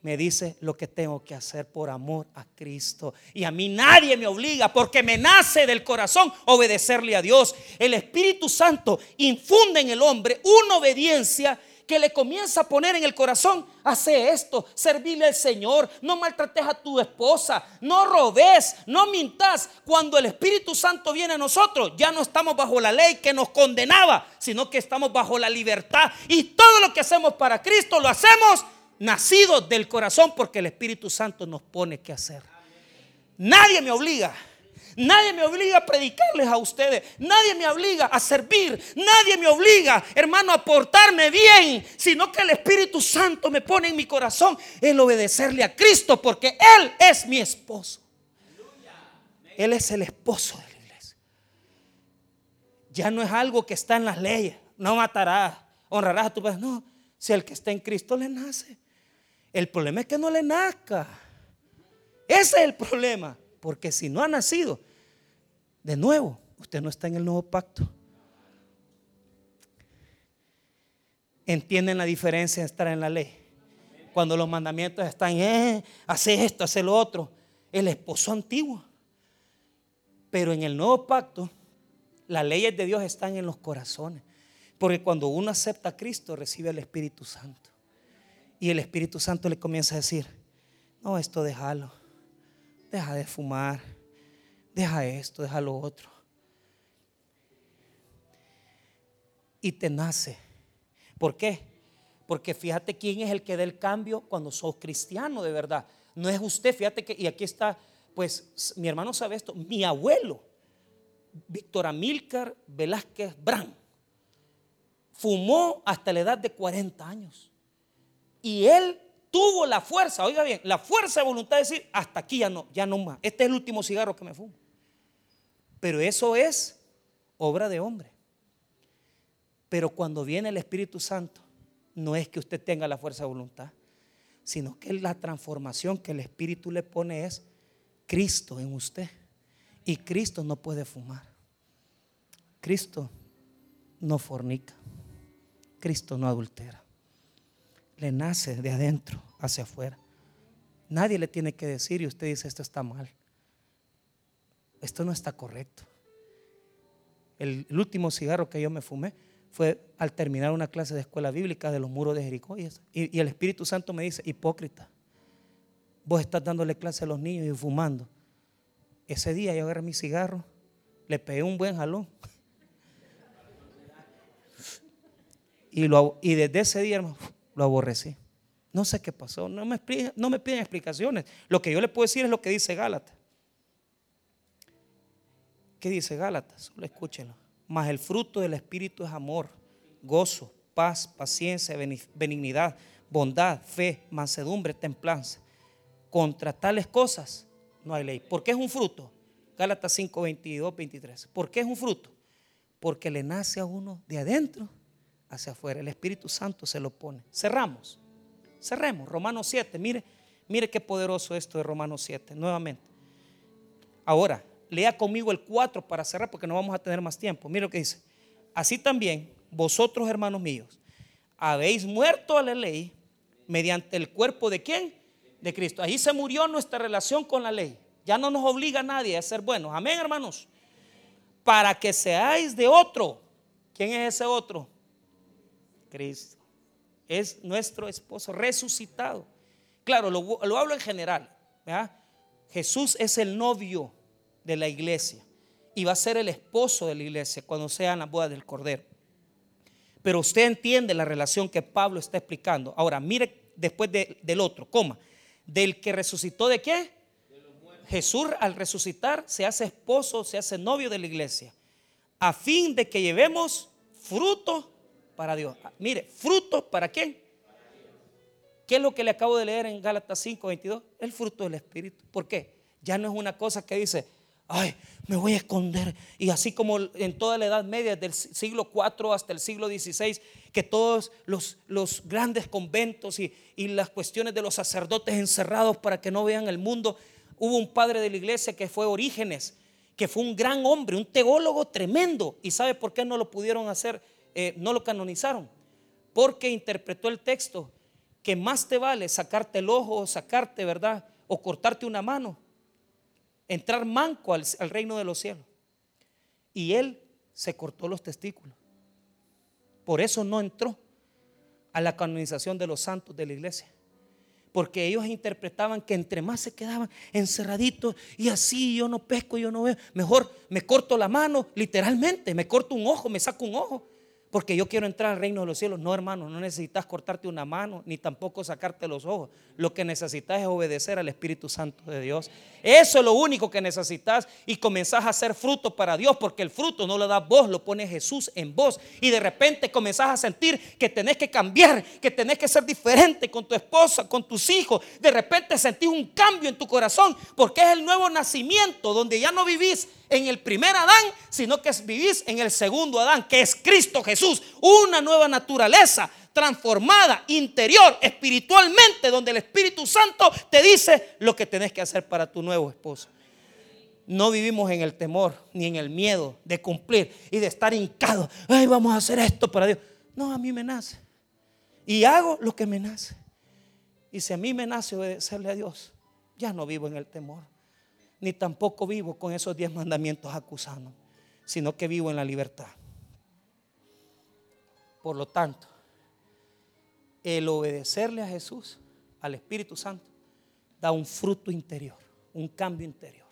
me dice lo que tengo que hacer por amor a Cristo. Y a mí nadie me obliga porque me nace del corazón obedecerle a Dios. El Espíritu Santo infunde en el hombre una obediencia que le comienza a poner en el corazón, hace esto, servirle al Señor, no maltrates a tu esposa, no robes, no mintas. Cuando el Espíritu Santo viene a nosotros, ya no estamos bajo la ley que nos condenaba, sino que estamos bajo la libertad. Y todo lo que hacemos para Cristo lo hacemos nacidos del corazón porque el Espíritu Santo nos pone que hacer. Nadie me obliga. Nadie me obliga a predicarles a ustedes. Nadie me obliga a servir. Nadie me obliga, hermano, a portarme bien. Sino que el Espíritu Santo me pone en mi corazón el obedecerle a Cristo porque Él es mi esposo. Él es el esposo de la iglesia. Ya no es algo que está en las leyes. No matarás, honrarás a tu padre. No, si el que está en Cristo le nace. El problema es que no le nazca. Ese es el problema. Porque si no ha nacido, de nuevo, usted no está en el nuevo pacto. ¿Entienden la diferencia de estar en la ley? Cuando los mandamientos están, eh, hace esto, hace lo otro. El esposo antiguo. Pero en el nuevo pacto, las leyes de Dios están en los corazones. Porque cuando uno acepta a Cristo, recibe el Espíritu Santo. Y el Espíritu Santo le comienza a decir, no, esto déjalo. Deja de fumar deja esto, deja lo otro. Y te nace. ¿Por qué? Porque fíjate quién es el que da el cambio cuando sos cristiano de verdad. No es usted, fíjate que, y aquí está, pues mi hermano sabe esto, mi abuelo, Víctor Amílcar Velázquez Brán, fumó hasta la edad de 40 años. Y él tuvo la fuerza, oiga bien, la fuerza de voluntad de decir, hasta aquí ya no, ya no más. Este es el último cigarro que me fumo. Pero eso es obra de hombre. Pero cuando viene el Espíritu Santo, no es que usted tenga la fuerza de voluntad, sino que la transformación que el Espíritu le pone es Cristo en usted. Y Cristo no puede fumar. Cristo no fornica. Cristo no adultera. Le nace de adentro hacia afuera. Nadie le tiene que decir y usted dice esto está mal esto no está correcto. El, último cigarro que yo me fumé fue al terminar una clase de escuela bíblica de los muros de Jericó. Y, el Espíritu Santo me dice, hipócrita, vos estás dándole clase a los niños y fumando. Ese día yo agarré mi cigarro, le pegué un buen jalón. Y desde ese día, lo aborrecí. No sé qué pasó, no me, no me piden explicaciones. Lo que yo le puedo decir es lo que dice Gálatas. ¿Qué dice Gálatas? Solo escúchenlo. Mas el fruto del Espíritu es amor, gozo, paz, paciencia, benignidad, bondad, fe, mansedumbre, templanza. Contra tales cosas no hay ley. ¿Por qué es un fruto? Gálatas 5, 22, 23. ¿Por qué es un fruto? Porque le nace a uno de adentro hacia afuera. El Espíritu Santo se lo pone. Cerramos. Cerremos. Romanos 7. Mire, mire qué poderoso esto de Romanos 7. Nuevamente. Ahora, lea conmigo el 4 para cerrar porque no vamos a tener más tiempo. Mire lo que dice. Así también, vosotros, hermanos míos, habéis muerto a la ley mediante el cuerpo de quién? De Cristo. Ahí se murió nuestra relación con la ley. Ya no nos obliga a nadie a ser buenos. Amén, hermanos. Para que seáis de otro. ¿Quién es ese otro? Cristo. Es nuestro esposo resucitado. Claro, lo, hablo en general. Jesús es el novio de la iglesia y va a ser el esposo de la iglesia cuando sea la boda del Cordero. Pero usted entiende la relación que Pablo está explicando. Ahora, mire después del otro, coma. Del que resucitó de qué? Jesús al resucitar se hace esposo, se hace novio de la iglesia. A fin de que llevemos fruto para Dios. Ah, mire, fruto para quién? ¿Qué es lo que le acabo de leer en Gálatas 5, 22? El fruto del Espíritu. ¿Por qué? Ya no es una cosa que dice, ay, me voy a esconder. Y así como en toda la Edad Media, del siglo IV hasta el siglo XVI, que todos los, los grandes conventos y, y, las cuestiones de los sacerdotes encerrados para que no vean el mundo, hubo un padre de la iglesia que fue Orígenes, que fue un gran hombre, un teólogo tremendo. ¿Y sabe por qué no lo pudieron hacer? Eh, no lo canonizaron. Porque interpretó el texto que más te vale sacarte el ojo, sacarte, ¿verdad? O cortarte una mano entrar manco al, reino de los cielos. Y él se cortó los testículos. Por eso no entró a la canonización de los santos de la iglesia. Porque ellos interpretaban que entre más se quedaban encerraditos y así yo no pesco, yo no veo, mejor me corto la mano, literalmente, me corto un ojo, me saco un ojo porque yo quiero entrar al reino de los cielos. No, hermano, no necesitas cortarte una mano ni tampoco sacarte los ojos. Lo que necesitas es obedecer al Espíritu Santo de Dios. Eso es lo único que necesitas y comenzás a hacer fruto para Dios, porque el fruto no lo da vos, lo pone Jesús en vos. Y de repente comenzás a sentir que tenés que cambiar, que tenés que ser diferente con tu esposa, con tus hijos. De repente sentís un cambio en tu corazón, porque es el nuevo nacimiento donde ya no vivís en el primer Adán, sino que vivís en el segundo Adán, que es Cristo Jesús, una nueva naturaleza transformada interior, espiritualmente, donde el Espíritu Santo te dice lo que tenés que hacer para tu nuevo esposo. No vivimos en el temor ni en el miedo de cumplir y de estar hincado. Ay, vamos a hacer esto para Dios. No, a mí me nace. Y hago lo que me nace. Y si a mí me nace obedecerle a Dios, ya no vivo en el temor ni tampoco vivo con esos diez mandamientos acusando, sino que vivo en la libertad. Por lo tanto, el obedecerle a Jesús, al Espíritu Santo, da un fruto interior, un cambio interior.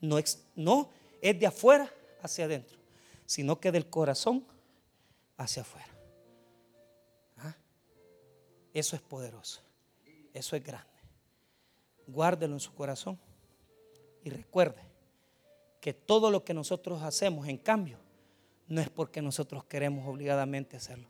No es, no es de afuera hacia adentro, sino que del corazón hacia afuera. ¿Ah? Eso es poderoso, eso es grande. Guárdelo en su corazón. Y recuerde que todo lo que nosotros hacemos, en cambio, no es porque nosotros queremos obligadamente hacerlo,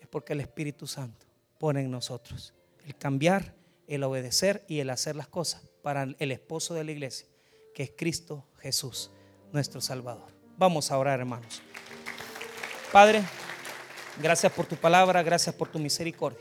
es porque el Espíritu Santo pone en nosotros el cambiar, el obedecer y el hacer las cosas para el esposo de la iglesia, que es Cristo Jesús, nuestro Salvador. Vamos a orar, hermanos. Padre, gracias por tu palabra, gracias por tu misericordia.